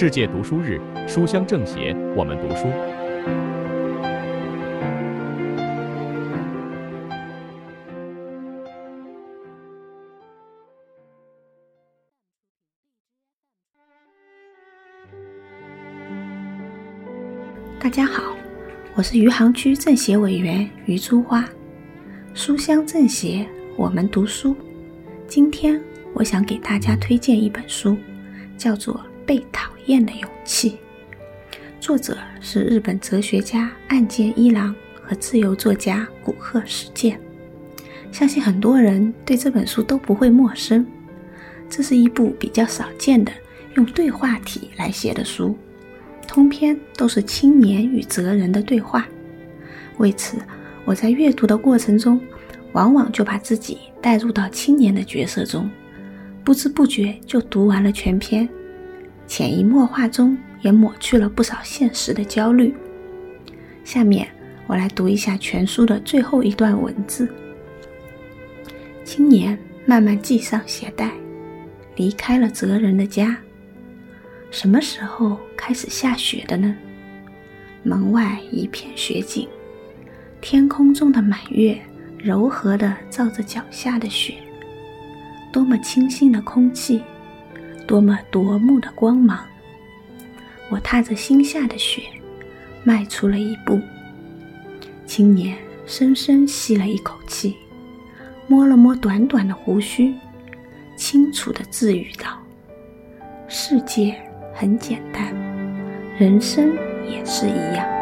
世界读书日，书香政协，我们读书。大家好，我是余杭区政协委员余珠花。书香政协，我们读书。今天我想给大家推荐一本书，叫做《被讨厌的勇气》，作者是日本哲学家岸见一郎和自由作家古贺史健。相信很多人对这本书都不会陌生。这是一部比较少见的用对话体来写的书。通篇都是青年与哲人的对话，为此我在阅读的过程中，往往就把自己带入到青年的角色中，不知不觉就读完了全篇，潜移默化中也抹去了不少现实的焦虑。下面我来读一下全书的最后一段文字：青年慢慢系上鞋带，离开了哲人的家。什么时候开始下雪的呢？门外一片雪景，天空中的满月柔和地照着脚下的雪，多么清新的空气，多么夺目的光芒！我踏着心下的雪，迈出了一步。青年深深吸了一口气，摸了摸短短的胡须，清楚的自语道：“世界。”很简单，人生也是一样。